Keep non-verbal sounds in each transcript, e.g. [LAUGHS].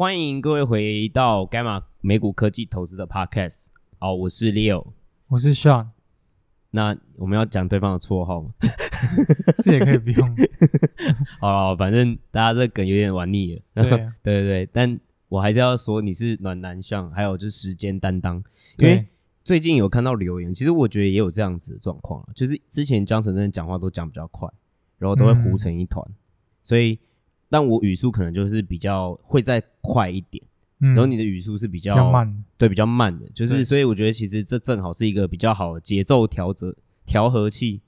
欢迎各位回到 Gamma 美股科技投资的 Podcast。好，我是 Leo，我是 Sean。那我们要讲对方的绰号吗？[LAUGHS] 是也可以不用。[LAUGHS] 好了，反正大家这梗有点玩腻了。对、啊、[LAUGHS] 对对对，但我还是要说你是暖男相，还有就是时间担当。因为最近有看到留言，其实我觉得也有这样子的状况，就是之前江晨真的讲话都讲比较快，然后都会糊成一团，嗯、所以。但我语速可能就是比较会再快一点，嗯，然后你的语速是比较，比较慢，对，比较慢的，就是所以我觉得其实这正好是一个比较好的节奏调节调和器，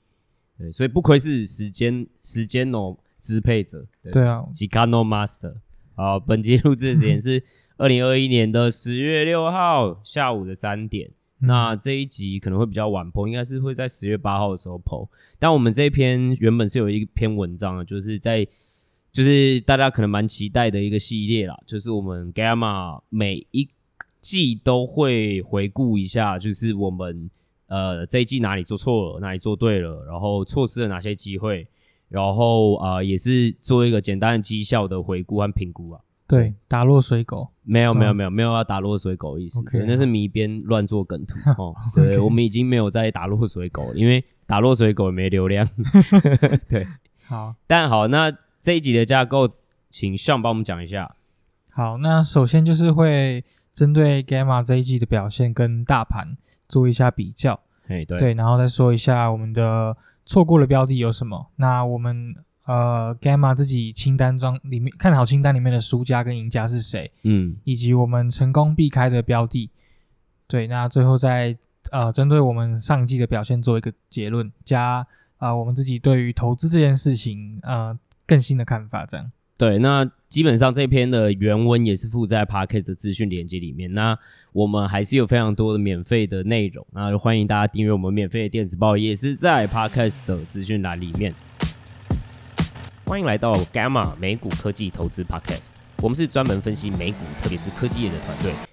对，所以不愧是时间时间哦支配者，对，对啊，Chicano Master。好，本集录制时间是 [LAUGHS] 二零二一年的十月六号下午的三点，嗯，那这一集可能会比较晚 po，应该是会在十月八号的时候 po，但我们这一篇原本是有一篇文章的，就是在。就是大家可能蛮期待的一个系列啦，就是我们 Gamma 每一季都会回顾一下，就是我们呃这一季哪里做错了，哪里做对了，然后错失了哪些机会，然后啊、呃、也是做一个简单的绩效的回顾和评估啊。对，打落水狗没有没有没有没有要打落水狗意思，okay, 那是迷边乱做梗图哦。对.我们已经没有在打落水狗了，因为打落水狗也没流量。[LAUGHS] 对，好，但好那。这一集的架构，请 Sean 帮我们讲一下。好，那首先就是会针对 Gamma 这一季的表现跟大盘做一下比较，嘿，对，对，然后再说一下我们的错过的标的有什么。那我们呃 Gamma 自己清单中里面看好清单里面的输家跟赢家是谁？嗯，以及我们成功避开的标的。对，那最后再呃针对我们上一季的表现做一个结论，加啊、呃、我们自己对于投资这件事情呃。更新的看法，这样对。那基本上这篇的原文也是附在 Podcast 的资讯链接里面。那我们还是有非常多的免费的内容，那就欢迎大家订阅我们免费的电子报，也是在 Podcast 的资讯栏里面。欢迎来到 Gamma 美股科技投资 Podcast，我们是专门分析美股，特别是科技业的团队。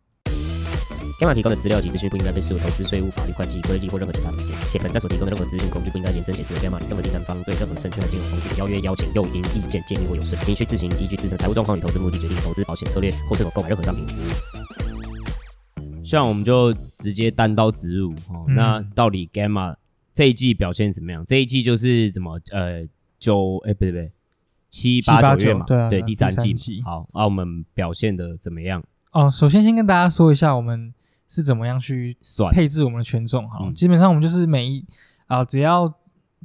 Gamma 提供的资料及资讯不应该被视为投资、税务、法律、会计、规例或任何其他意见，且本站所提供的任何资讯工具不应该延伸解释为 Gamma 与任何第三方对任何证券和金融工具的邀约、邀请、诱因、意见、建议或有损，您需自行依据自身财务状况与投资目的决定投资保险策略或是否购买任何商品服务。像我们就直接单刀直入哦、嗯，那到底 Gamma 这一季表现怎么样？这一季就是怎么呃九哎不对不对七八九月嘛，对啊，对第三季，第三季好，那、啊、我们表现的怎么样？哦，首先先跟大家说一下我们。是怎么样去算配置我们的权重？哈、嗯，基本上我们就是每一啊、呃，只要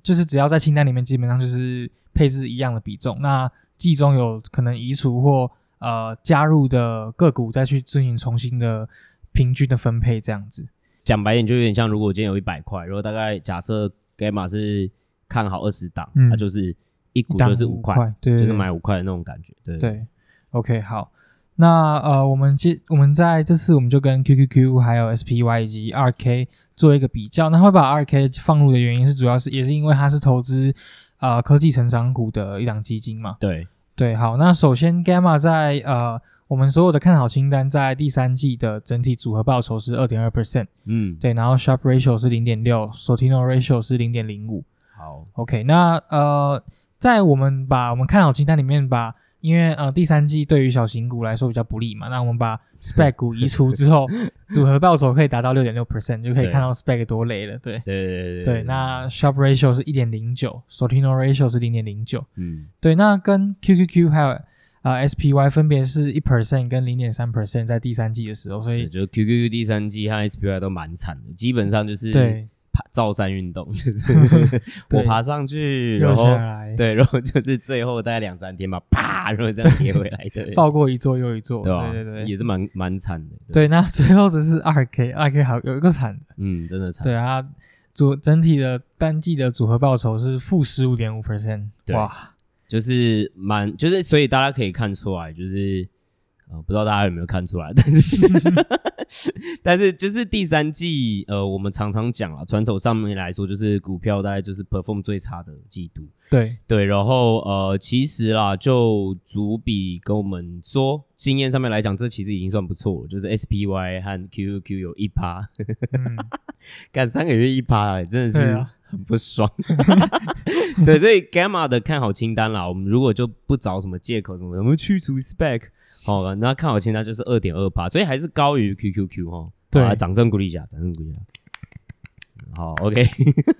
就是只要在清单里面，基本上就是配置一样的比重。那季中有可能移除或呃加入的个股，再去进行重新的平均的分配，这样子。讲白点，就有点像如果今天有一百块，如果大概假设 Gamma 是看好二十档，那、嗯、就是一股就是五块，对，就是买五块的那种感觉。对对，OK，好。那呃，我们接我们在这次我们就跟 QQQ 还有 SPY 以及 RK 做一个比较。那会把 RK 放入的原因是，主要是也是因为它是投资呃科技成长股的一档基金嘛。对对，好，那首先 Gamma 在呃我们所有的看好清单在第三季的整体组合报酬是二点二 percent，嗯，对，然后 Sharpe Ratio 是零点六，Sortino Ratio 是零点零五。好，OK，那呃，在我们把我们看好清单里面把因为呃第三季对于小型股来说比较不利嘛，那我们把 SPAC 股移除之后，[LAUGHS] 组合报酬可以达到六点六 percent，就可以看到 SPAC 多累了。对对对对对，对。那 Sharpe Ratio 是一点零九，Sortino Ratio 是零点零九。嗯，对。那跟 QQQ 还有啊、呃、SPY 分别是一 percent 跟零点三 percent，在第三季的时候，所以就 QQQ 第三季和 SPY 都蛮惨的，基本上就是对。造山运动就是 [LAUGHS] 我爬上去，然后对，然后就是最后大概两三天吧，啪，然后这样跌回来的，爆过一座又一座，对吧？对对对，也是蛮蛮惨的。对，那最后只是二 K，二 K 好有一个惨的，嗯，真的惨。对啊，组整体的单季的组合报酬是负十五点五 percent，哇，就是蛮就是，所以大家可以看出来，就是呃，不知道大家有没有看出来，[LAUGHS] 但是但是就是第三季，呃，我们常常讲啊，传统上面来说，就是股票大概就是 perform 最差的季度。对对，然后呃，其实啦，就主笔跟我们说，经验上面来讲，这其实已经算不错了，就是 SPY 和 QQQ 有一趴，干、嗯、三个月一趴，真的是很不爽。对，所以 Gamma 的看好清单啦，我们如果就不找什么借口，什么什么去除 SPAC。好了，那看好清单就是二点二八，所以还是高于 QQQ 哈。对，掌声鼓励一下，掌声鼓励一下。好，OK。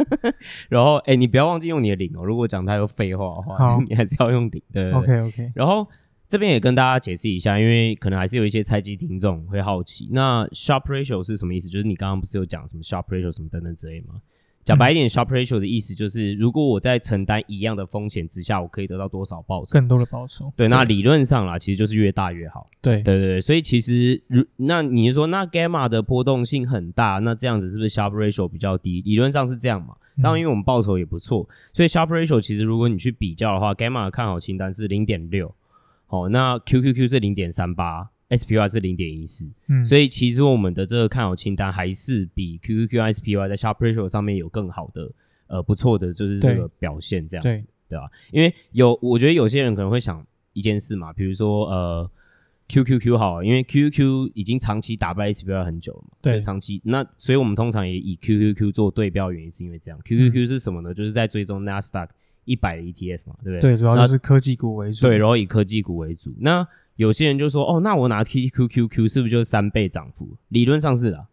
[LAUGHS] 然后，哎、欸，你不要忘记用你的零哦。如果讲太多废话的话，[LAUGHS] 你还是要用零。对，OK OK。然后这边也跟大家解释一下，因为可能还是有一些菜鸡听众会好奇，那 Sharpe Ratio 是什么意思？就是你刚刚不是有讲什么 Sharpe Ratio 什么等等之类吗？讲白一点，Sharpe ratio 的意思就是，如果我在承担一样的风险之下，我可以得到多少报酬？更多的报酬。对，那理论上啦，其实就是越大越好。对，对对对。所以其实，如那你说，那 Gamma 的波动性很大，那这样子是不是 Sharpe ratio 比较低？理论上是这样嘛。当然，因为我们报酬也不错，所以 Sharpe ratio 其实如果你去比较的话，Gamma 的看好清单是零点六，好，那 QQQ 是零点三八。SPY 是零点一四，嗯，所以其实我们的这个看好清单还是比 QQQ、SPY 在 Sharpe ratio 上面有更好的。呃，不错的，就是这个表现这样子，对吧？因为有，我觉得有些人可能会想一件事嘛，比如说呃，QQQ 好，因为 QQQ 已经长期打败 SPY 很久了嘛，对，长期那，所以我们通常也以 QQQ 做对标，原因是因为这样。QQQ 是什么呢？就是在追踪 NASDAQ 一百的 ETF 嘛，对不对？对，主要就是科技股为主。对，然后以科技股为主。那有些人就说，哦，那我拿 QQQ 是不是就是三倍涨幅？理论上是的。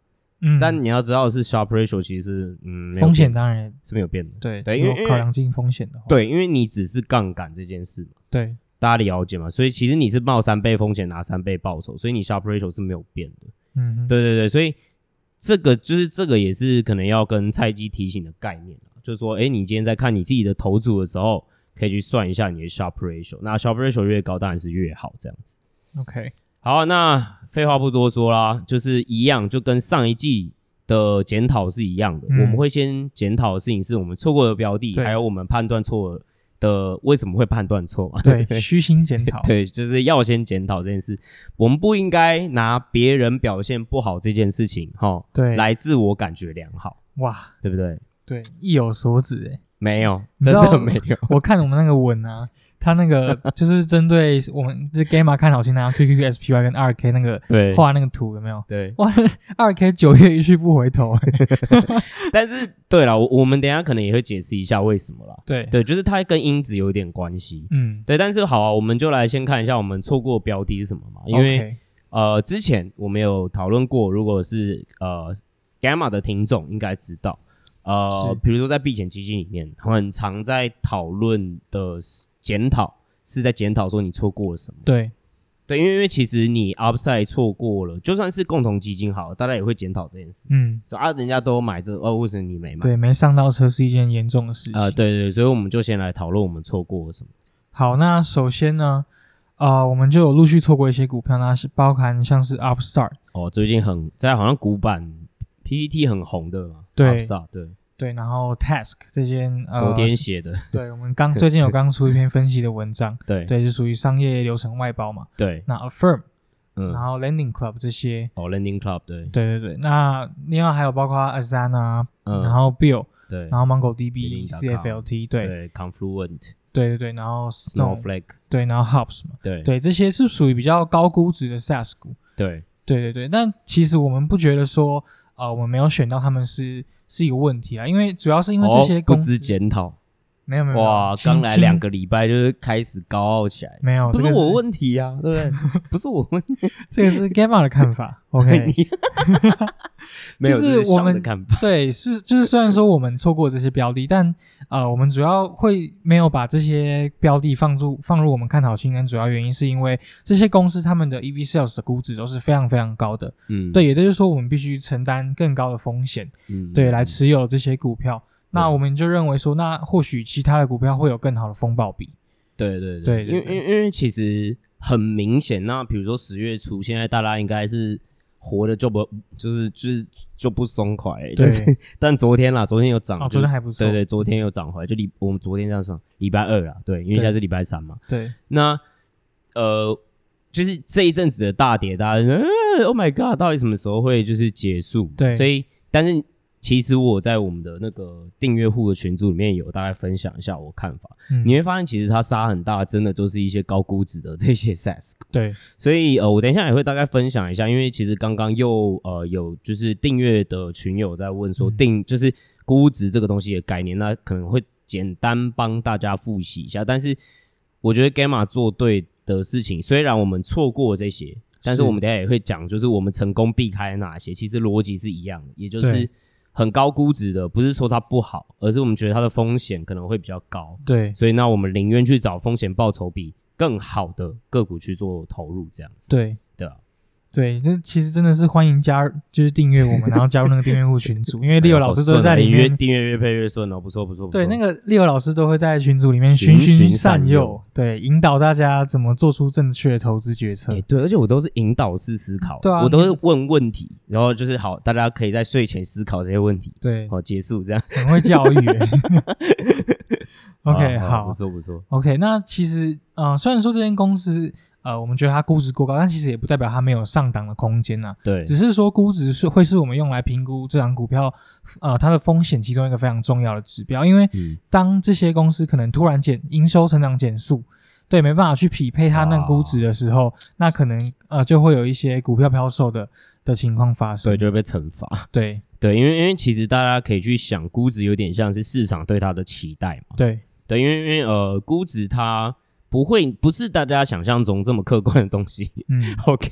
嗯，但你要知道的是 Sharpe ratio 其实是嗯，风险当然是没有变的。对对，因为考量进风险的话，对，因为你只是杠杆这件事嘛。对，大家了解嘛？所以其实你是冒三倍风险拿三倍报酬，所以你 Sharpe ratio 是没有变的。嗯哼，对对对，所以这个就是这个也是可能要跟菜鸡提醒的概念，就是说，哎，你今天在看你自己的投注的时候，可以去算一下你的 Sharpe ratio，那 Sharpe ratio 越高当然是越好，这样子。OK，好，那废话不多说啦，就是一样，就跟上一季。的检讨是一样的，嗯、我们会先检讨的事情是我们错过的标的，还有我们判断错的为什么会判断错嘛？对，[LAUGHS] 虚心检讨，对，就是要先检讨这件事。我们不应该拿别人表现不好这件事情，哈，对，来自我感觉良好，哇，对不对？对，意有所指，哎，没有，真的没有。[LAUGHS] 我看我们那个文啊。他那个 [LAUGHS] 就是针对我们这 Gamma 看好清单，Q Q Q S P Y 跟二 K 那个画那个图有没有？对，哇，二 K 九月一去不回头。[LAUGHS] 但是对了，我我们等一下可能也会解释一下为什么啦。对对，就是它跟因子有点关系。嗯，对。但是好啊，我们就来先看一下我们错过标的是什么嘛？因为 Okay. 呃，之前我们有讨论过，如果是呃 Gamma 的听众应该知道，呃，比如说在避险基金里面，很常在讨论的。检讨是在检讨说你错过了什么？对，对，因为因为其实你 upside 错过了，就算是共同基金好，大家也会检讨这件事。嗯，说啊，人家都买这个，哦，为什么你没买？对，没上到车是一件严重的事情。啊、呃，对，对对，所以我们就先来讨论我们错过了什么。好，那首先呢，呃，我们就有陆续错过一些股票，那是包含像是 Upstart 哦，最近很在好像股板 PPT 很红的嘛，对，Upstart 对。对，然后 Task 这些呃，昨天写的，[LAUGHS] 对，我们刚最近有刚出一篇分析的文章，[LAUGHS] 对，对，就属于商业流程外包嘛，对。那 Affirm，嗯，然后 Landing Club 这些，哦，Landing Club，对，对对对。那另外还有包括 Asana，嗯，然后 Bill，对，然后 MongoDB，CFLT，对，Confluent，对对对，然后 Snowflake，对，然后 Hops 嘛，对，对，这些是属于比较高估值的 SaaS 股，对，对对对。但其实我们不觉得说。呃，我们没有选到他们是是一个问题啊，因为主要是因为这些公司检讨，没有没有哇，刚来两个礼拜就是开始高傲起来，没有，不是我问题啊，对不对？[LAUGHS] 不是我问题，这个是 Gamma 的看法，[LAUGHS] OK，[LAUGHS] 没有，就是我们的看法，对，是就是虽然说我们错过这些标的，但呃，我们主要会没有把这些标的放入放入我们看好清单，主要原因是因为这些公司他们的 EV Sales 的估值都是非常非常高的，嗯，对，也就是说我们必须承担更高的风险，嗯，对，来持有这些股票，那我们就认为说，那或许其他的股票会有更好的风暴比，对对对，因为因为因为其实很明显，那比如说十月初，现在大家应该是。活的就不就是就是就不松快，欸，对就是。但昨天啦，昨天有涨，哦，昨天还不错。对对，昨天有涨回来，就礼我们昨天这样算，礼拜二啦，对，因为现在是礼拜三嘛。对。那呃，就是这一阵子的大跌，大家，Oh my God，到底什么时候会就是结束？对，所以但是。其实我在我们的那个订阅户的群组里面有大概分享一下我看法，嗯、你会发现其实它杀很大，真的都是一些高估值的这些 [LAUGHS] SaaS。对，所以呃，我等一下也会大概分享一下，因为其实刚刚又呃有就是订阅的群友在问说定、嗯、就是估值这个东西的概念，那可能会简单帮大家复习一下。但是我觉得 Gamma 做对的事情，虽然我们错过这些，但是我们等一下也会讲，就是我们成功避开哪些，其实逻辑是一样的，也就是。很高估值的，不是说它不好，而是我们觉得它的风险可能会比较高。对，所以那我们宁愿去找风险报酬比更好的个股去做投入，这样子。对，对啊。对，这其实真的是欢迎加入，就是订阅我们，然后加入那个订阅户群组，[LAUGHS] 因为 Leo 老师都在里面，订阅越配越顺哦，不错不错。对，那个 Leo 老师都会在群组里面循循善诱，善对，引导大家怎么做出正确的投资决策。对，而且我都是引导式思考，对啊，我都是问问题，然后就是好，大家可以在睡前思考这些问题，对，好结束这样，很会教育。[LAUGHS] OK，好，不错不错。OK，那其实呃，虽然说这间公司。呃，我们觉得它估值过高，但其实也不代表它没有上档的空间呐、啊。对，只是说估值是会是我们用来评估这档股票，呃，它的风险其中一个非常重要的指标。因为当这些公司可能突然减营收成长减速，对，没办法去匹配它那估值的时候，那可能呃就会有一些股票飘售的的情况发生，对，就会被惩罚。对 [LAUGHS] 对，因为因为其实大家可以去想，估值有点像是市场对它的期待嘛。对对，因为因为呃，估值它。不会，不是大家想象中这么客观的东西。嗯，[LAUGHS] OK，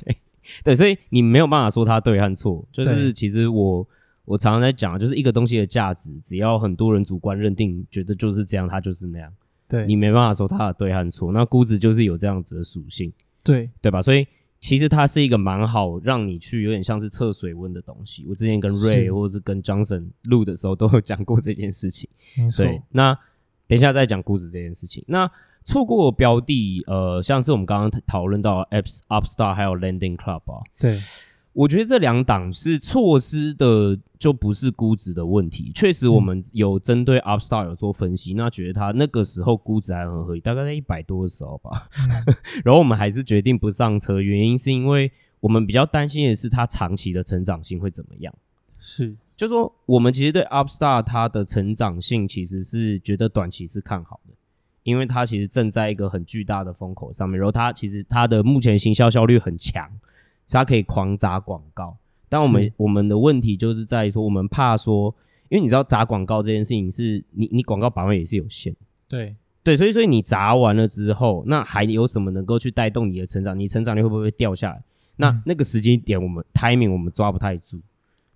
对，所以你没有办法说它对和错。就是其实我我常常在讲，就是一个东西的价值，只要很多人主观认定觉得就是这样，它就是那样。对，你没办法说它的对和错。那估值就是有这样子的属性，对对吧？所以其实它是一个蛮好让你去有点像是测水温的东西。我之前跟 Ray 或者是跟 Johnson 录的时候都有讲过这件事情。没错。对，那等一下再讲估值这件事情。那错过标的，呃，像是我们刚刚讨论到 Apps Upstart 还有 Landing Club 啊，对，我觉得这两档是错失的，就不是估值的问题。确实，我们有针对 Upstart 有做分析，嗯、那觉得它那个时候估值还很合理，大概在一百多的时候吧。嗯、[LAUGHS] 然后我们还是决定不上车，原因是因为我们比较担心的是它长期的成长性会怎么样。是，就说我们其实对 Upstart 它的成长性其实是觉得短期是看好的。因为它其实正在一个很巨大的风口上面，然后它其实它的目前行销效率很强，所以它可以狂砸广告。但我们我们的问题就是在于说，我们怕说，因为你知道砸广告这件事情是你你广告版位也是有限，对对，所以所以你砸完了之后，那还有什么能够去带动你的成长？你成长率会不会掉下来？那、嗯、那个时间点我们 timing 我们抓不太住，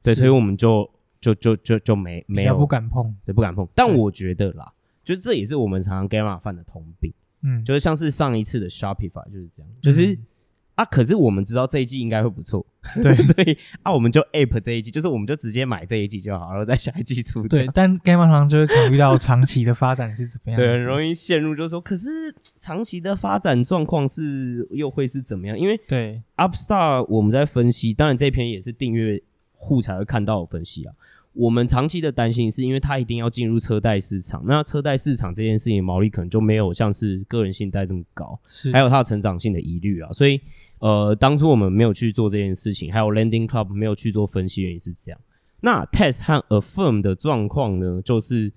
对，所以我们就就就就就没没有不敢碰，对，不敢碰。但我觉得啦。就这也是我们常常 Gamma 犯的通病，嗯，就是像是上一次的 Shopify 就是这样，就是、嗯、啊，可是我们知道这一季应该会不错，对，[LAUGHS] 所以啊，我们就 Ape 这一季，就是我们就直接买这一季就好，然后在下一季出。对，但 Gamma 常常就会考虑到长期的发展是怎么样，对，很容易陷入就是说，可是长期的发展状况是又会是怎么样？因为对。Upstart 我们在分析，当然这篇也是订阅户才会看到的分析啊。我们长期的担心是因为它一定要进入车贷市场，那车贷市场这件事情毛利可能就没有像是个人信贷这么高，是还有它的成长性的疑虑啊，所以呃，当初我们没有去做这件事情，还有 Lending Club 没有去做分析，原因是这样。那 Test 和 Affirm 的状况呢，就是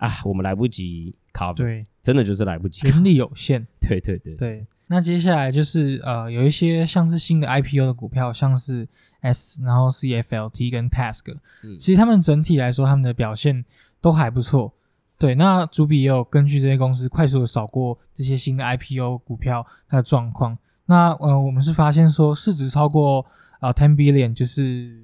啊，我们来不及 cover，对，真的就是来不及，人力有限，[LAUGHS] 对对对对。那接下来就是呃，有一些像是新的 IPO 的股票，像是。S，然后 CFLT 跟 Task，嗯，其实他们整体来说，他们的表现都还不错。对，那主笔也有根据这些公司快速的扫过这些新的 IPO 股票它的状况。那呃，我们是发现说，市值超过啊 ten billion，就是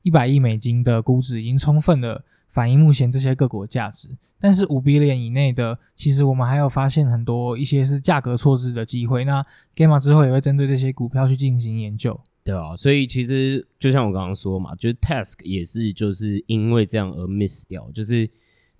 一百亿美金的估值，已经充分的反映目前这些个股的价值。但是五 billion 以内的，其实我们还有发现很多一些是价格错置的机会。那 Gamma 之后也会针对这些股票去进行研究。对啊，所以其实就像我刚刚说嘛，就是 Task 也是就是因为这样而 miss 掉，就是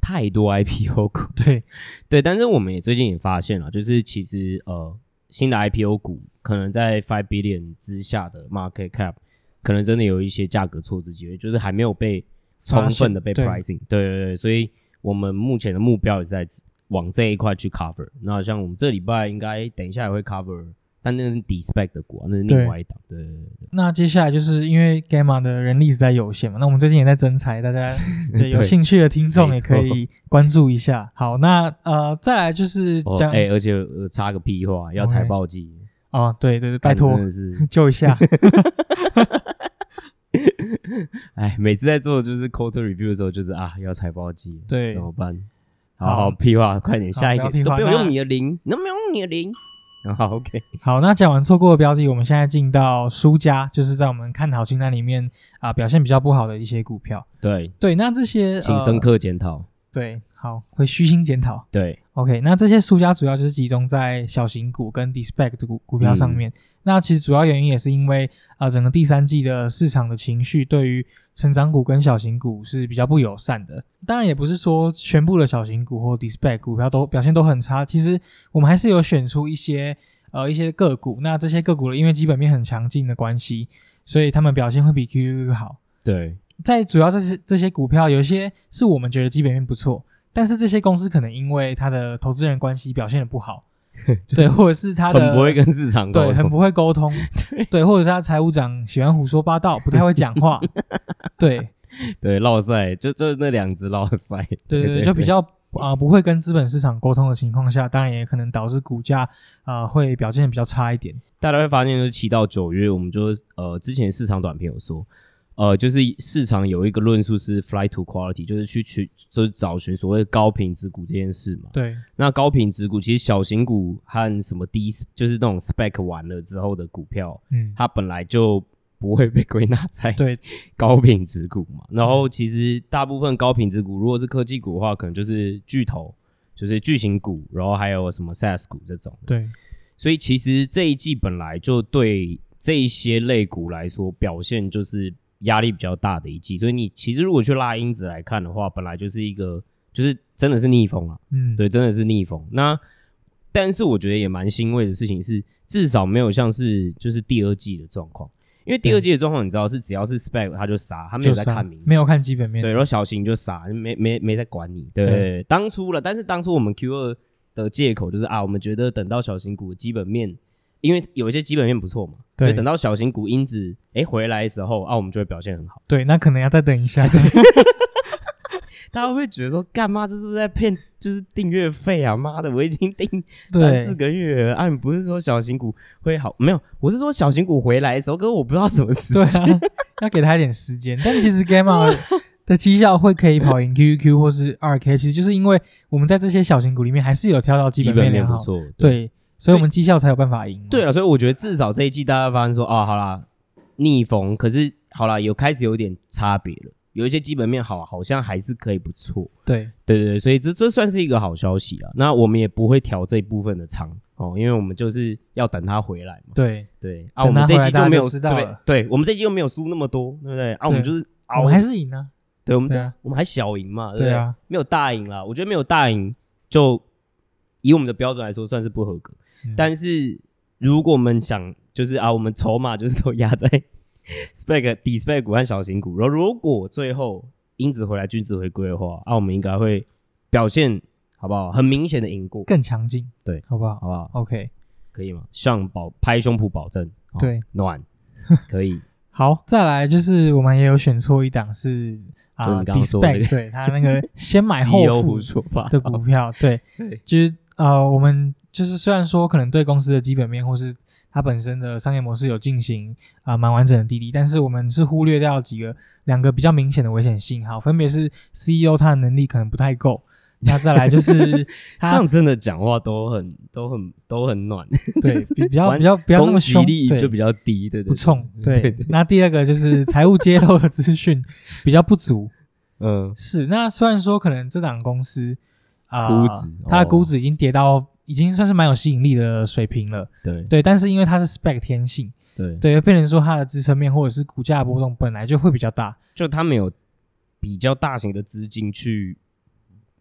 太多 IPO 股。对 [LAUGHS] 对，但是我们也最近也发现了，就是其实呃新的 IPO 股可能在 five billion 之下的 market cap，可能真的有一些价格错置机会，就是还没有被充分的被 pricing。对对对，所以我们目前的目标也是在往这一块去 cover。那像我们这礼拜应该等一下也会 cover 但那是 D-Spec 的股啊，那是另外一档。对对对，对。那接下来就是因为 Gamma 的人力实在有限嘛，那我们最近也在增财，大家 [LAUGHS] 对有兴趣的听众也可以关注一下。好，那呃，再来就是讲，哎、哦欸，而且插个屁话，要财报季哦，对对对，拜托，[LAUGHS] 救一下。[LAUGHS] [LAUGHS] 哎，每次在做就是 quarter review 的时候，就是啊，要财报季，对，怎么办？好好屁话，快点，下一个，不要用你的零，能不能用你的零？[LAUGHS] 好，OK，好，那讲完错过的标的，我们现在进到输家，就是在我们看好清单里面啊、呃，表现比较不好的一些股票。对对，那这些请深刻检讨、呃。对，好，会虚心检讨。对，OK，那这些输家主要就是集中在小型股跟 D-Spec 的股股票上面。嗯那其实主要原因也是因为啊、呃，整个第三季的市场的情绪对于成长股跟小型股是比较不友善的。当然，也不是说全部的小型股或 D-Spec 股票都表现都很差。其实我们还是有选出一些呃一些个股。那这些个股因为基本面很强劲的关系，所以他们表现会比 QQQ 好。对，在主要这些这些股票，有一些是我们觉得基本面不错，但是这些公司可能因为它的投资人关系表现的不好。[LAUGHS] 对，或者是他的很不会跟市场对，很不会沟通，[LAUGHS] 对，对，或者是他财务长喜欢胡说八道，不太会讲话，[LAUGHS] 对，对，落赛就就那两只落赛，对对对，就比较啊、呃、不会跟资本市场沟通的情况下，当然也可能导致股价啊、呃、会表现比较差一点。大家会发现，就是七到九月，我们就呃之前市场短片有说。呃，就是市场有一个论述是 flight to quality，就是去去就是找寻所谓高品质股这件事嘛。对。那高品质股其实小型股和什么低，就是那种 spec 完了之后的股票，嗯，它本来就不会被归纳在对 [LAUGHS] 高品质股嘛。然后其实大部分高品质股，如果是科技股的话，可能就是巨头，就是巨型股，然后还有什么 SaaS 股这种。对。所以其实这一季本来就对这一些类股来说表现就是。压力比较大的一季，所以你其实如果去拉因子来看的话，本来就是一个，就是真的是逆风啊，嗯，对，真的是逆风。那但是我觉得也蛮欣慰的事情是，至少没有像是就是第二季的状况，因为第二季的状况你知道是只要是 spec 他就杀，他没有在看名，没有看基本面，对，然后小型就杀，没没没在管你，对，對当初了，但是当初我们 Q 二的借口就是啊，我们觉得等到小型股的基本面。因为有一些基本面不错嘛，所以等到小型股因子哎回来的时候啊，我们就会表现很好。[LAUGHS] 对，那可能要再等一下。对 [LAUGHS] [LAUGHS] 大家会觉得说，干嘛这是不是在骗？就是订阅费啊？妈的，我已经订三四个月了啊！你不是说小型股会好？没有，我是说小型股回来的时候，可是我不知道什么时间，对啊，要给他一点时间。但其实 Gamma 的绩效会可以跑赢 QQQ 或是 2K，其实就是因为我们在这些小型股里面还是有挑到基本面，基本面不错，对。对所以我们绩效才有办法赢。对了，所以我觉得至少这一季大家发现说，啊，好啦，逆风，可是好啦，有开始有点差别了，有一些基本面好，好像还是可以不错。对，对对对，所以这这算是一个好消息啊。那我们也不会调这一部分的仓哦，因为我们就是要等他回来嘛。对对啊，我们这一季就没有知道了。对，我们这一季又没有输那么多，对不对？啊，我们就是啊，我们还是赢啊。对，我们对，我们还小赢嘛，对啊，没有大赢啦。我觉得没有大赢，就以我们的标准来说，算是不合格。但是，如果我们想，就是啊，我们筹码就是都压在 [LAUGHS] spec、D-Spec 股和小型股，然后如果最后因子回来，均值回归的话，啊，我们应该会表现好不好？很明显的赢过，更强劲，对，好不好？好不好？OK，可以吗？向保拍胸脯保证，对，暖，[LAUGHS] 可以。好，再来就是我们也有选错一档是啊，D-Spec，对他那个先买 [LAUGHS] 后付的股票，对，对，就是呃，我们。就是虽然说可能对公司的基本面或是它本身的商业模式有进行啊蛮完整的滴滴，但是我们是忽略掉几个两个比较明显的危险信号，分别是 CEO 他的能力可能不太够，那再来就 [LAUGHS] 是他像真的讲话都很都很都很暖，对，[LAUGHS] 比比较比较不要那么凶，力就比较低，对对，不冲，对。那第二个就是财务揭露的资讯比较不足，[LAUGHS] 嗯，是。那虽然说可能这档公司啊，估值它的估值已经跌到。已经算是蛮有吸引力的水平了，对对，但是因为它是 spec 天性，对对，变成说它的支撑面或者是股价波动本来就会比较大，就它没有比较大型的资金去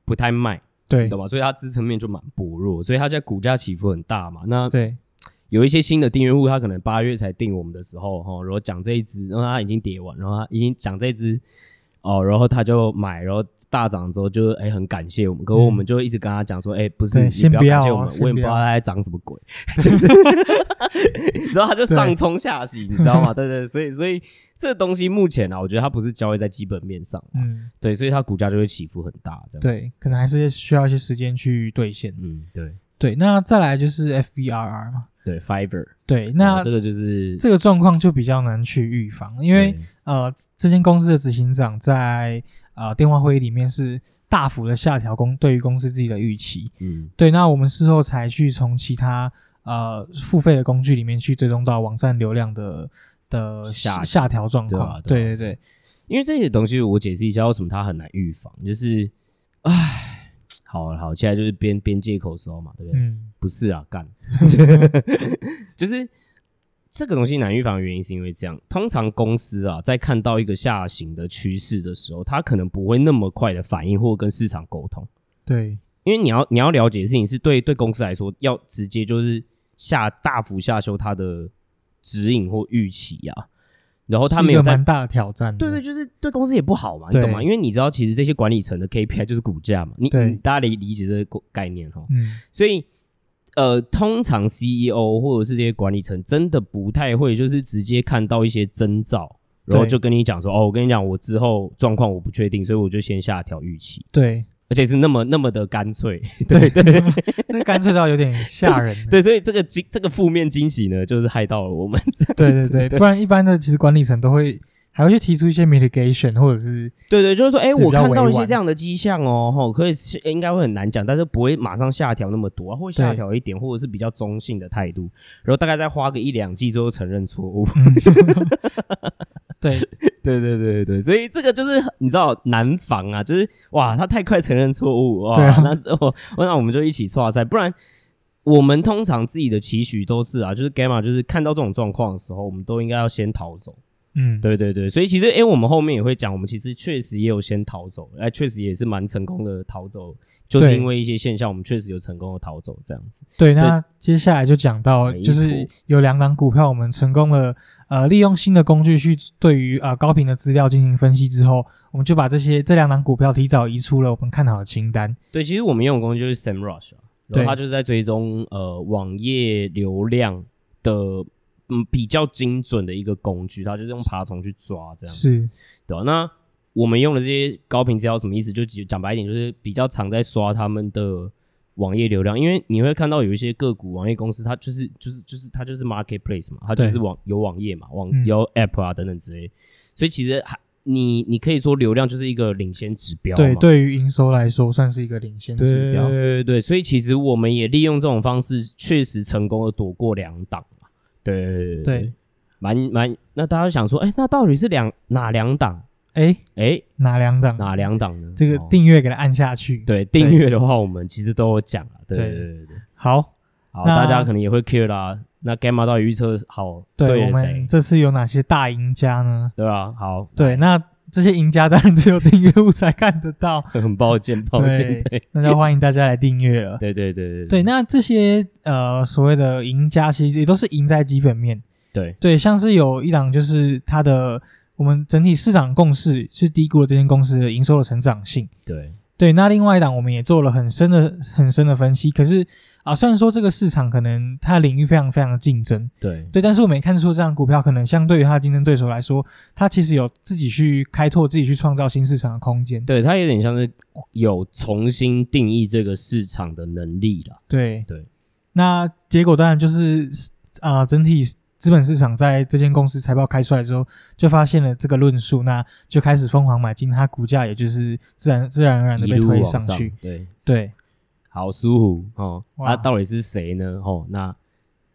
不太卖，对，懂吧？所以它支撑面就蛮薄弱，所以它在股价起伏很大嘛。那对，有一些新的订阅户，他可能八月才订我们的时候，哈，如果讲这一支，然后他已经跌完，然后他已经讲这一支。哦，然后他就买，然后大涨之后就哎、欸、很感谢我们，可是我们就一直跟他讲说，哎、不是，先不要感谢我们，我也不知道他在涨什么鬼，[LAUGHS] 就是，[LAUGHS] 然后他就上冲下洗，你知道吗？[LAUGHS] 对对，所以所以这个东西目前啊，我觉得它不是交易在基本面上，嗯，对，所以它股价就会起伏很大，这样子，对，可能还是需要一些时间去兑现，嗯，对。对，那再来就是 FVRR 嘛。对，Fiverr，对，那这个就是这个状况就比较难去预防，因为呃，这间公司的执行长在呃电话会议里面是大幅的下调公对于公司自己的预期，嗯，对，那我们事后才去从其他呃付费的工具里面去追踪到网站流量的的下下调状况，对，啊对，啊、对对对，因为这些东西我解释一下为什么它很难预防，就是，唉。好好，现在就是边边借口时候嘛，对不对？嗯，不是啊，干，[LAUGHS] [LAUGHS] 就是这个东西难预防的原因是因为这样，通常公司啊在看到一个下行的趋势的时候，它可能不会那么快的反应或跟市场沟通。对，因为你要你要了解的事情是对对公司来说，要直接就是下大幅下修它的指引或预期啊。然后他没有蛮大的挑战，对对，就是对公司也不好嘛，你懂吗？因为你知道，其实这些管理层的 KPI 就是股价嘛，你大家理理解这个概念哈。嗯，所以呃，通常 CEO 或者是这些管理层真的不太会，就是直接看到一些征兆，然后就跟你讲说，哦，我跟你讲，我之后状况我不确定，所以我就先下调预期。对。而且是那么那么的干脆，[LAUGHS] 对对，这干脆到有点吓人。[LAUGHS] 对，所以这个惊这个负面惊喜呢，就是害到了我们。[LAUGHS] 对对对，不然一般的其实管理层都会还会去提出一些 mitigation，或者是对对，就是说，哎，我看到一些这样的迹象哦，吼，可以应该会很难讲，但是不会马上下调那么多，会下调一点，或者是比较中性的态度，然后大概再花个一两季之后承认错误。[LAUGHS] 对。对对对对，所以这个就是你知道难防啊，就是哇，他太快承认错误哇，啊、那之后那我们就一起挫赛，不然我们通常自己的期许都是啊，就是 Gamma 就是看到这种状况的时候，我们都应该要先逃走。嗯，对对对，所以其实因为我们后面也会讲，我们其实确实也有先逃走，哎，确实也是蛮成功的逃走，就是因为一些现象，我们确实有成功的逃走这样子。对，那接下来就讲到，就是有两档股票，我们成功的呃利用新的工具去对于呃高频的资料进行分析之后，我们就把这些这两档股票提早移出了我们看好的清单。对，其实我们用的工具就是 SEMrush，然后它就是在追踪呃网页流量的。嗯，比较精准的一个工具，它就是用爬虫去抓这样子，是，对吧？那我们用的这些高频资料什么意思？就讲白一点，就是比较常在刷他们的网页流量，因为你会看到有一些个股网页公司，它就是就是就是它就是 marketplace 嘛，它就是网有网页嘛，网有 app 啊等等之类，嗯、所以其实还你你可以说流量就是一个领先指标，对，对于营收来说算是一个领先指标，对对对，所以其实我们也利用这种方式，确实成功的躲过两档。对。对，蛮蛮，那大家想说，哎、欸，那到底是两哪两档？哎哎、哪两档？哪两档呢？这个订阅给它按下去。对，订阅的话，我们其实都有讲了。对对对对，对好，好，大家可能也会 care 啦。那 Gamma 到底预测好对，对我们这次有哪些大赢家呢？对啊，好，对，那。这些赢家当然只有订阅户才看得到，[LAUGHS] 很抱歉，抱歉，对，那就欢迎大家来订阅了。对对对对对，那这些呃所谓的赢家，其实也都是赢在基本面。对对，像是有一档就是它的，我们整体市场共识是低估了这间公司的营收的成长性。对对，那另外一档我们也做了很深的很深的分析，可是。啊，虽然说这个市场可能它的领域非常非常的竞争，对对，但是我们也看出这样股票可能相对于它的竞争对手来说，它其实有自己去开拓、自己去创造新市场的空间。对，它有点像是有重新定义这个市场的能力了。对对，那结果当然就是啊、呃，整体资本市场在这间公司财报开出来之后，就发现了这个论述，那就开始疯狂买进，它股价也就是自然自然而然的被推上去。上对对。好舒服哦！那、啊、到底是谁呢？哦，那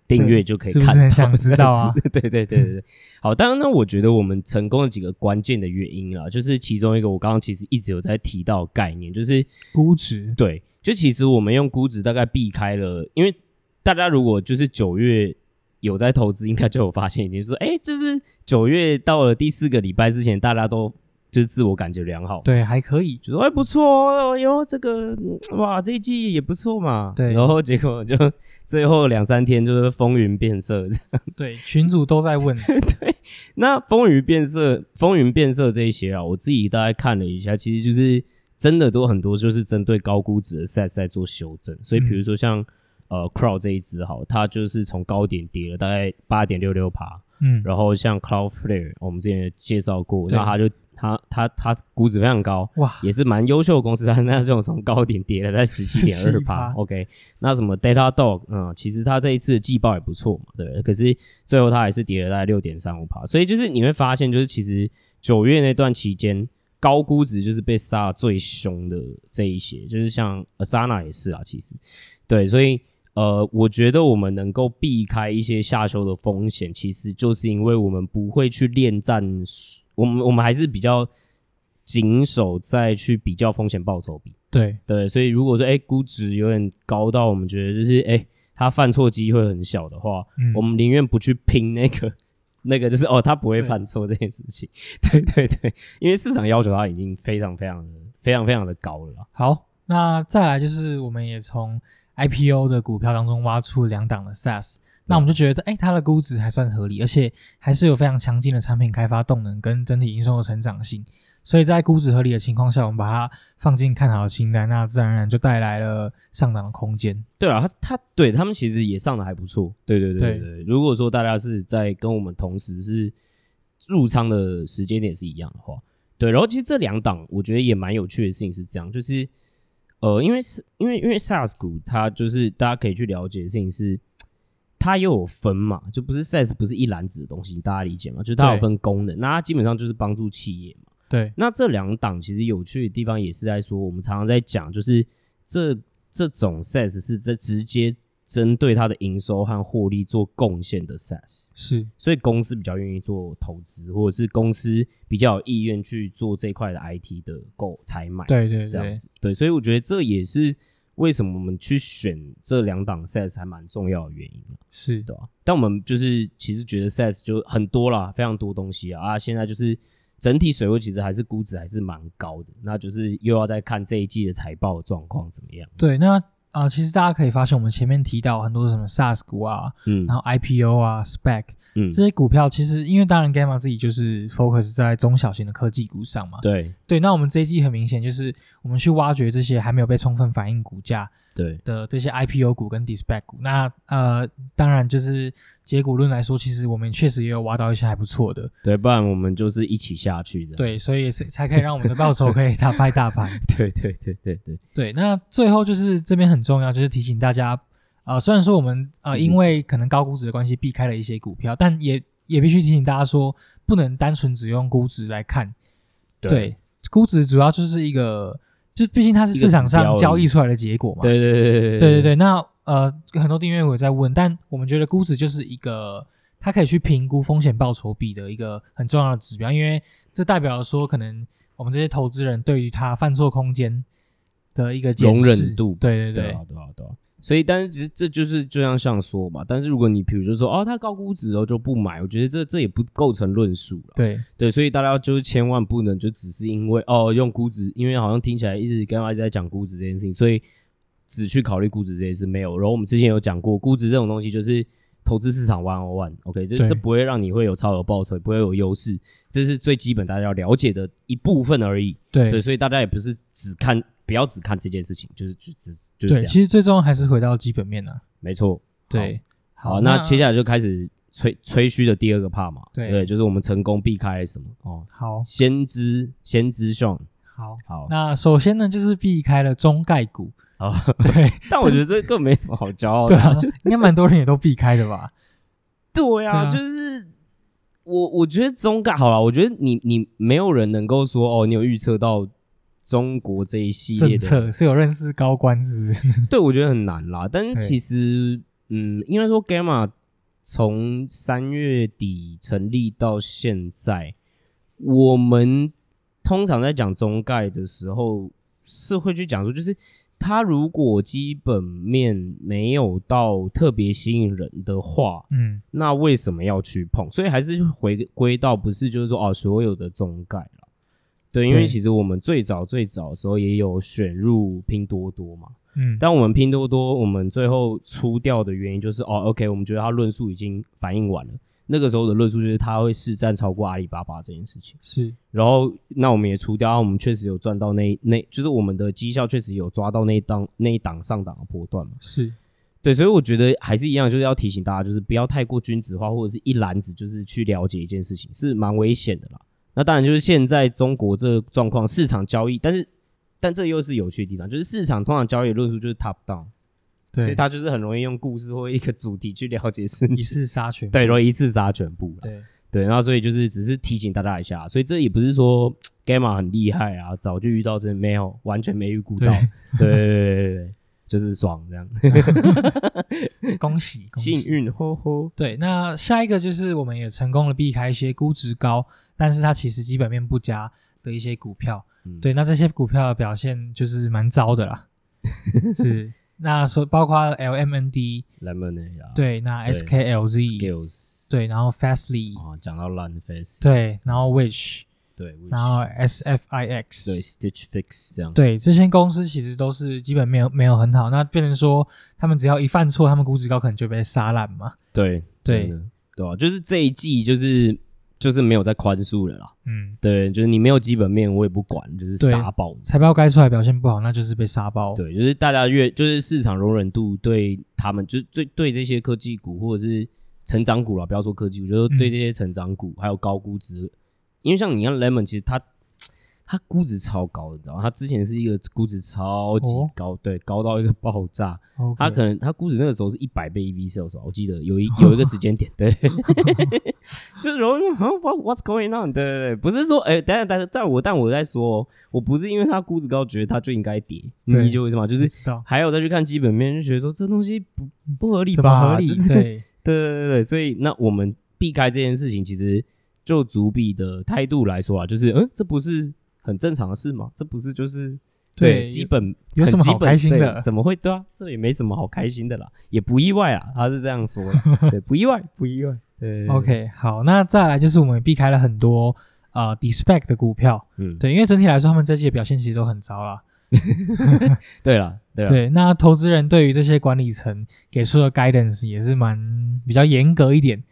订阅就可以看到。是不是很想知道啊？[LAUGHS] 对对对对对。好，当然呢，我觉得我们成功的几个关键的原因啊，就是其中一个，我刚刚其实一直有在提到概念，就是估值。对，就其实我们用估值大概避开了，因为大家如果就是九月有在投资，应该就有发现已经说，哎，就是九月到了第四个礼拜之前，大家都。就是自我感觉良好，对，还可以，就说哎不错哦哟，这个哇这一季也不错嘛，对，然后结果就最后两三天就是风云变色这样，[LAUGHS] 对，群主都在问，[LAUGHS] 对，那风云变色，风云变色这一些啊，我自己大概看了一下，其实就是真的都很多，就是针对高估值的 SaaS 在做修正，所以比如说像、嗯、呃 Crowd 这一支好，它就是从高点跌了大概八点六六趴。嗯，然后像 Cloudflare，我们之前也介绍过，那它就它它它估值非常高，哇，也是蛮优秀的公司，但那这种从高点跌了在十七点二趴，OK，那什么 Datadog，嗯，其实它这一次的季报也不错嘛，对，可是最后它还是跌了大概六点三五趴，所以就是你会发现，就是其实九月那段期间高估值就是被杀最凶的这一些，就是像 Asana 也是啊，其实对，所以。呃，我觉得我们能够避开一些下修的风险，其实就是因为我们不会去恋战，我们我们还是比较谨守在去比较风险报酬比。对对，所以如果说哎估值有点高到我们觉得就是哎他犯错机会很小的话，嗯、我们宁愿不去拼那个那个就是哦他不会犯错这件事情。[LAUGHS] 对对对，因为市场要求他已经非常非常的非常非常的高了。好，那再来就是我们也从。IPO 的股票当中挖出两档的 SaaS，那我们就觉得，哎、欸，它的估值还算合理，而且还是有非常强劲的产品开发动能跟整体营收的成长性，所以在估值合理的情况下，我们把它放进看好的清单，那自然而然就带来了上涨的空间。对啊，它它对他们其实也上的还不错。对对对对，对，对，如果说大家是在跟我们同时是入仓的时间点是一样的话，对，然后其实这两档我觉得也蛮有趣的事情是这样，就是。呃，因为是，因为因为 SaaS 股它就是大家可以去了解的事情是，它又有分嘛，就不是 SaaS 不是一篮子的东西，大家理解吗？就是它有分功能，那它基本上就是帮助企业嘛。对，那这两档其实有趣的地方也是在说，我们常常在讲，就是这这种 SaaS 是在直接。针对它的营收和获利做贡献的 SaaS 是，所以公司比较愿意做投资，或者是公司比较有意愿去做这一块的 IT 的购采买，对对对，这样子，对，所以我觉得这也是为什么我们去选这两档 SaaS 还蛮重要的原因，是。的，但我们就是其实觉得 SaaS 就很多啦，非常多东西啊，啊，现在就是整体水位其实还是估值还是蛮高的，那就是又要再看这一季的财报状况怎么样，对，那。啊、呃，其实大家可以发现，我们前面提到很多什么 SaaS 股啊，嗯，然后 IPO 啊，SPAC，嗯，这些股票其实，因为当然 Gamma 自己就是 focus 在中小型的科技股上嘛，对，对，那我们这一季很明显就是我们去挖掘这些还没有被充分反映股价。对的这些 IPO 股跟 DSPAC 股，那呃，当然就是结果论来说，其实我们确实也有挖到一些还不错的。对，不然我们就是一起下去的。对，所以才可以让我们的报酬可以打败大盘。[LAUGHS] 对对对对对对。那最后就是这边很重要，就是提醒大家，呃，虽然说我们呃因为可能高估值的关系避开了一些股票，但也也必须提醒大家说，不能单纯只用估值来看。对，对估值主要就是一个。就毕竟它是市场上交易出来的结果嘛，对对对对对对。对。那呃，很多订阅友在问，但我们觉得估值就是一个，它可以去评估风险报酬比的一个很重要的指标，因为这代表说可能我们这些投资人对于它犯错空间的一个容忍度，对对对，对对对。所以，但是其实这就是就像像说嘛，但是如果你比如说说哦，它高估值哦就不买，我觉得这这也不构成论述了。对对，所以大家就是千万不能就只是因为哦用估值，因为好像听起来一直刚刚一直在讲估值这件事情，所以只去考虑估值这件事没有。然后我们之前有讲过，估值这种东西就是投资市场 one on one，OK，这这不会让你会有超额报酬，不会有优势，这是最基本大家要了解的一部分而已。对对，所以大家也不是只看。不要只看这件事情，就是就只就是这样。对，其实最终还是回到基本面呢、啊。没错，对。好，好那，那接下来就开始吹吹嘘的第二个 part 嘛。对，对，就是我们成功避开什么哦。好，先知先知 Sean。好好。那首先呢，就是避开了中概股。哦，对。[LAUGHS] 但我觉得这个没什么好骄傲的。对啊，应该蛮多人也都避开的吧？对呀、啊，就是我我觉得中概好了，我觉得你你没有人能够说哦，你有预测到。中国这一系列的策是有认识高官是不是？[LAUGHS] 对，我觉得很难啦。但是其实，嗯，应该说，Gamma 从三月底成立到现在，我们通常在讲中概的时候，是会去讲说，就是它如果基本面没有到特别吸引人的话，嗯，那为什么要去碰？所以还是回归到不是就是说哦，所有的中概。对，因为其实我们最早最早的时候也有选入拼多多嘛。嗯，但我们拼多多，我们最后出掉的原因就是，哦，OK，我们觉得它论述已经反映完了。那个时候的论述就是它会市占超过阿里巴巴这件事情。是，然后那我们也出掉，我们确实有赚到那那，就是我们的绩效确实有抓到那一档那一档上档的波段嘛。是，对，所以我觉得还是一样，就是要提醒大家，就是不要太过君子化，或者是一篮子就是去了解一件事情，是蛮危险的啦。那当然就是现在中国这个状况，市场交易，但是。但这又是有趣的地方，就是市场通常交易论述就是 top down，对，所以它就是很容易用故事或一个主题去了解事情，一次杀全部，对，容易一次杀全部，对对，然后所以就是只是提醒大家一下，所以这也不是说 Gamma 很厉害啊，早就遇到这没有，完全没预估到，对对对对对，就是爽这样，[LAUGHS] 恭喜，[LAUGHS] 恭喜。幸运，吼吼，对，那下一个就是我们也成功的避开一些估值高，但是它其实基本面不佳的一些股票。嗯、对，那这些股票的表现就是蛮糟的啦。[LAUGHS] 是，那说包括 LMND、Lemonade，对，那 SKLZ，Skills，对，然后 Fastly，啊，讲到烂 Fast，对，然后 Which，对，然后 SFIX，对，Stitch Fix 这样，对，这些公司其实都是基本没有没有很好，那变成说他们只要一犯错，他们估值高可能就被杀烂嘛。对，对，对啊？就是这一季就是。就是没有再宽恕了啦，嗯，对，就是你没有基本面，我也不管，就是杀爆。财报该出来表现不好，那就是被杀爆。对，就是大家越就是市场容忍度对他们，就是对对这些科技股或者是成长股啦，不要说科技股，就是对这些成长股还有高估值，嗯、因为像你看 Lemon，其实它。它估值超高的，你知道吗？它之前是一个估值超级高，哦、对，高到一个爆炸。它 Okay 可能它估值那个时候是一百倍 EV sales，我记得有一有一个时间点，对，[LAUGHS] 就是容易 What What's going on？对对对，不是说哎、欸，等下等下，但我但我在说，我不是因为它估值高，觉得它就应该跌，你理解为什么？就是还有再去看基本面，就觉得说这东西不不合理吧？不合理？就是、[LAUGHS] 对对对对，所以那我们避开这件事情，其实就主笔的态度来说啊，就是嗯，这不是。很正常的事吗，这不是就是对，对基本有什么好开心的？怎么会对啊？这也没什么好开心的啦，也不意外啊。他是这样说的，[LAUGHS] 对，不意外，不意外。对，OK，好，那再来就是我们避开了很多呃 de-SPAC 的股票，嗯，对，因为整体来说，他们这季的表现其实都很糟啦。[LAUGHS] [LAUGHS] 对了，对，对，那投资人对于这些管理层给出的 guidance 也是蛮比较严格一点。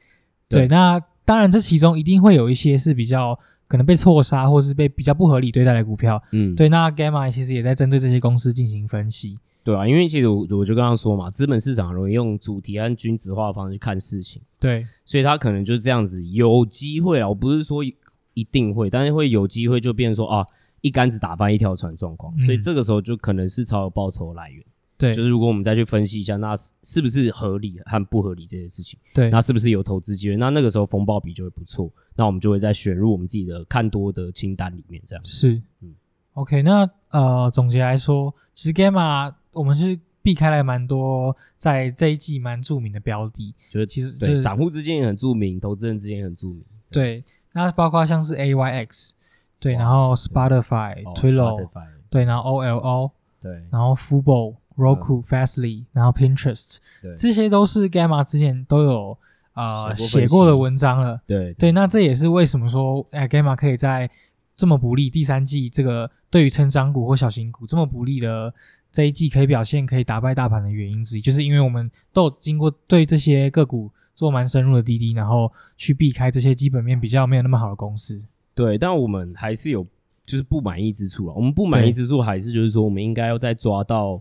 对，对，那当然这其中一定会有一些是比较。可能被错杀，或是被比较不合理对待的股票，嗯，对。那 Gamma 其实也在针对这些公司进行分析，对啊，因为其实我我就刚刚说嘛，资本市场容易用主题和均值化的方式去看事情，对，所以他可能就是这样子，有机会啊，我不是说一定会，但是会有机会就变成说啊，一竿子打翻一条船状况，嗯，所以这个时候就可能是超额报酬的来源。对，就是如果我们再去分析一下，那是不是合理和不合理这些事情？对，那是不是有投资机会？那那个时候风暴比就会不错，那我们就会再选入我们自己的看多的清单里面，这样。是，嗯，OK，那呃，总结来说，其实 Gamma 我们是避开了蛮多在这一季蛮著名的标的，就是其实对散户之间也很著名，投资人之间也很著名。对，那包括像是 AYX，对，然后 Spotify、Twilio，对，然后 OLO，对，然后 Fubo。Roku、嗯、Fastly，然后 Pinterest，对这些都是 Gamma 之前都有呃写过，的文章了。对对，对，那这也是为什么说哎 Gamma 可以在这么不利第三季这个对于成长股或小型股这么不利的这一季可以表现可以打败大盘的原因之一，就是因为我们都有经过对这些个股做蛮深入的滴滴，然后去避开这些基本面比较没有那么好的公司。对，但我们还是有就是不满意之处了。我们不满意之处还是就是说我们应该要再抓到。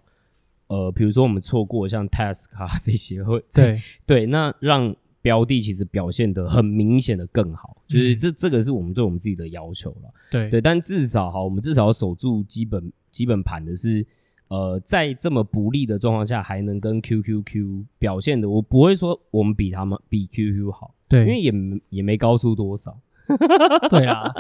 呃，比如说我们错过像 Task 啊这些，会对对，那让标的其实表现的很明显的更好，就是这、嗯、这个是我们对我们自己的要求了。对对，但至少哈，我们至少要守住基本基本盘的是，呃，在这么不利的状况下，还能跟 QQQ 表现的，我不会说我们比他们比 QQ 好，对，因为也也没高出多少。[LAUGHS] 对啊，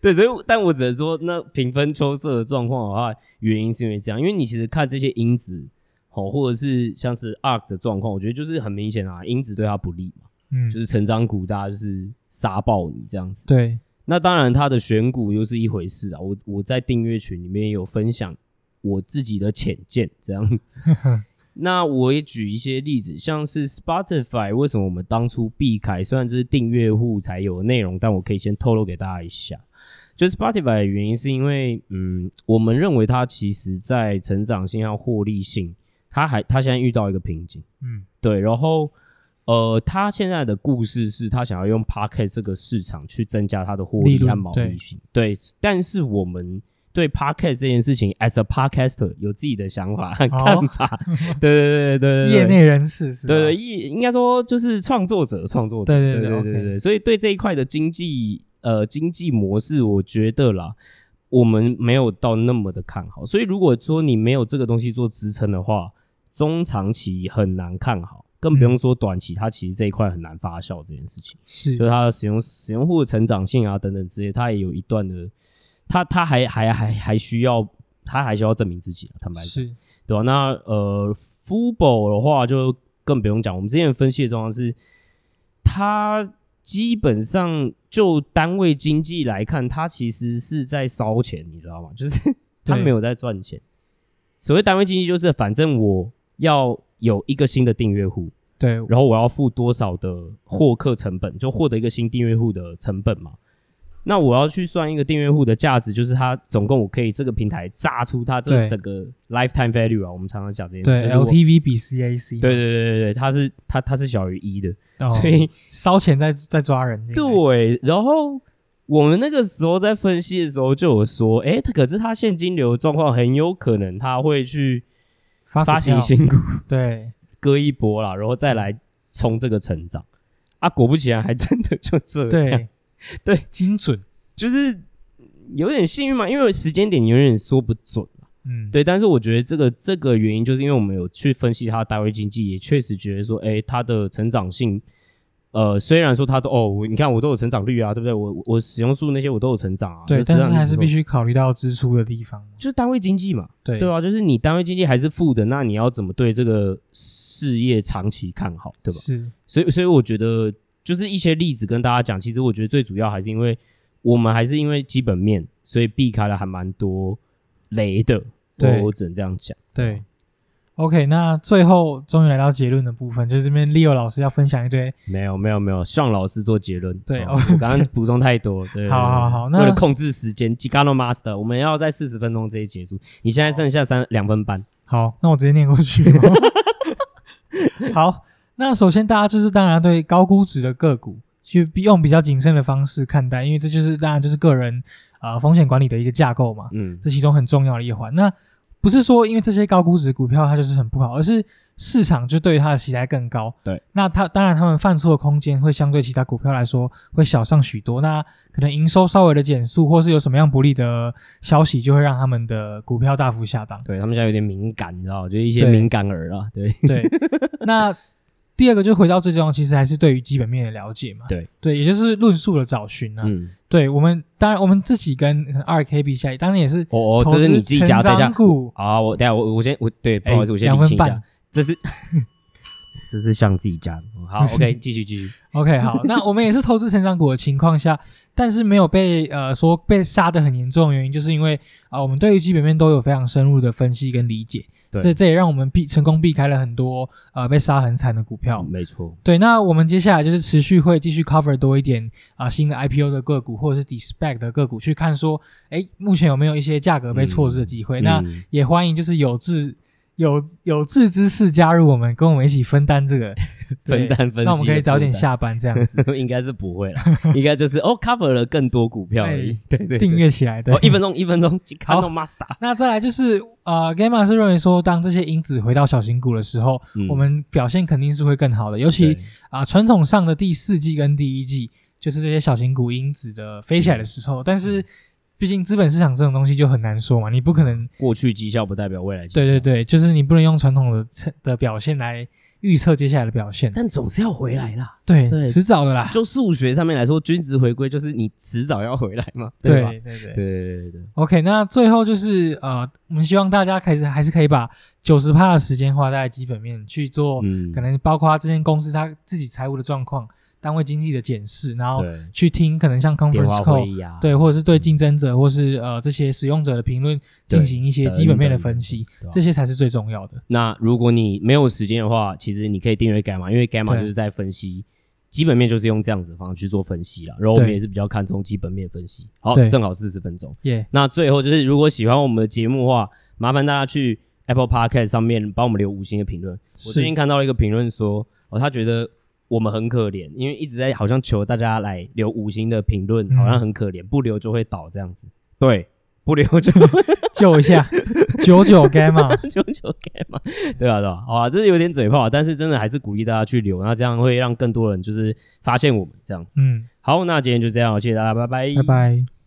对，所以但我只能说，那平分秋色的状况的话，原因是因为这样，因为你其实看这些因子，哦，或者是像是 ARK 的状况，我觉得就是很明显啊，因子对他不利嘛，嗯，就是成长股大家就是杀爆你这样子，对，那当然他的选股又是一回事啊，我我在订阅群里面有分享我自己的浅见这样子。[LAUGHS] 那我也举一些例子，像是 Spotify，为什么我们当初避开？虽然这是订阅户才有的内容，但我可以先透露给大家一下，就是 Spotify 的原因是因为，嗯，我们认为它其实在成长性和获利性，它还它现在遇到一个瓶颈，嗯，对，然后。呃，他现在的故事是他想要用 Podcast 这个市场去增加它的获利和毛利性，对，对。但是我们对 Podcast 这件事情，as a Podcaster 有自己的想法和看法，[LAUGHS] 哦、对对对对对，业内人士是吧？对对，业应该说就是创作者，创作者，对对对对对对。所以对这一块的经济呃经济模式，我觉得啦，我们没有到那么的看好。所以如果说你没有这个东西做支撑的话，中长期很难看好。更不用说短期，它其实这一块很难发酵这件事情，是，就是它的使用使用户的成长性啊等等之类，它也有一段的，它它还还还还需要，他还需要证明自己啊，坦白讲，是对吧、啊？那呃，Fubo 的话就更不用讲，我们之前分析的状况是，他基本上就单位经济来看，他其实是在烧钱，你知道吗？就是 [LAUGHS] 他没有在赚钱。所谓单位经济，就是反正我要。有一个新的订阅户，对，然后我要付多少的获客成本，就获得一个新订阅户的成本嘛？那我要去算一个订阅户的价值，就是它总共我可以这个平台榨出它这整个 lifetime value 啊，我们常常讲这些，对，LTV 比 CAC，对对对对对，它是它它是小于一的，哦、所以烧钱在在抓人。对，然后我们那个时候在分析的时候就有说，哎，可是它现金流状况很有可能它会去。发行新股，对，割一波啦，然后再来冲这个成长啊！果不其然，还真的就这样，对，[LAUGHS] 对，精准，就是有点幸运嘛，因为时间点你永远说不准嘛，嗯，对。但是我觉得这个这个原因，就是因为我们有去分析它的单位经济，也确实觉得说，哎，它的成长性。呃，虽然说它都哦，你看我都有成长率啊，对不对？我我使用数那些我都有成长啊。对，但是还是必须考虑到支出的地方，就是单位经济嘛。对，对啊，就是你单位经济还是负的，那你要怎么对这个事业长期看好，对吧？是，所以所以我觉得就是一些例子跟大家讲，其实我觉得最主要还是因为我们还是因为基本面，所以避开了还蛮多雷的。对，我只能这样讲。对。OK，那最后终于来到结论的部分，就是这边 Leo 老师要分享一堆。没有没有没有，向老师做结论。对，哦、我刚刚补充太多。对，[LAUGHS] 好好好，那为了控制时间，Gigano Master，我们要在四十分钟这一结束。你现在剩下三两分半。好，那我直接念过去。[LAUGHS] 好，那首先大家就是当然对高估值的个股，去用比较谨慎的方式看待，因为这就是当然就是个人啊、呃、风险管理的一个架构嘛。嗯，这其中很重要的一环。那不是说因为这些高估值股票它就是很不好，而是市场就对于它的期待更高。对，那它当然他们犯错的空间会相对其他股票来说会小上许多。那可能营收稍微的减速，或是有什么样不利的消息，就会让他们的股票大幅下档。对，他们现在有点敏感，你知道，就一些敏感儿啊。对对，那。[LAUGHS] 第二个就回到最重要，其实还是对于基本面的了解嘛。对对，也就是论述的找寻啊。嗯，对我们当然我们自己跟二 K 比起来，当然也是哦哦，这是你自己加的股啊。我等下我我先我对，不好意思，我先两分半，这是 [LAUGHS] 这是像自己加的。好，OK，继续继续。OK，好，那我们也是投资成长股的情况下，但是没有被呃说被杀的很严重的原因，就是因为啊、呃，我们对于基本面都有非常深入的分析跟理解。对，这这也让我们避成功避开了很多呃被杀很惨的股票。嗯、没错。对，那我们接下来就是持续会继续 cover 多一点啊、呃、新的 IPO 的个股或者是 de-SPAC 的个股，去看说，哎，目前有没有一些价格被错失的机会？嗯、那、嗯、也欢迎就是有志有有志之士加入我们，跟我们一起分担这个 [LAUGHS] 分担分析。那我们可以早点下班这样子，[LAUGHS] 应该是不会了，[LAUGHS] 应该就是哦 cover 了更多股票而已。对对，订阅起来对。哦，一分钟一分钟。好，Master。那再来就是呃，Gamma 是认为说，当这些因子回到小型股的时候，嗯、我们表现肯定是会更好的。尤其啊、呃，传统上的第四季跟第一季，就是这些小型股因子的飞起来的时候，嗯、但是。毕竟资本市场这种东西就很难说嘛，你不可能过去绩效不代表未来绩效。对对对，就是你不能用传统的的表现来预测接下来的表现。但总是要回来啦，对，对迟早的啦。就数学上面来说，均值回归就是你迟早要回来嘛，对吧？对对对对对对对。OK，那最后就是呃，我们希望大家开始还是可以把九十趴的时间花在基本面去做，嗯，可能包括这间公司它自己财务的状况。单位经济的检视，然后去听可能像 conference call，、啊、对，或者是对竞争者、嗯、或是呃这些使用者的评论进行一些基本面的分析，这些才是最重要的。那如果你没有时间的话，其实你可以订阅 Gamma，因为 Gamma 就是在分析基本面就是用这样子的方式去做分析啦，然后我们也是比较看重基本面分析。好，正好四十分钟。耶，那最后就是如果喜欢我们的节目的话，麻烦大家去 Apple Podcast 上面帮我们留五星的评论。我最近看到一个评论说，哦，他觉得我们很可怜，因为一直在好像求大家来留五星的评论，好像很可怜，不留就会倒这样子。对。不留就 [LAUGHS] 救一下，九九 gamma，，[LAUGHS] 九九 gamma，，对啊，对啊，好啊，这是有点嘴炮，但是真的还是鼓励大家去留，那这样会让更多人就是发现我们这样子。嗯，好，那今天就这样，谢谢大家，拜拜，拜拜。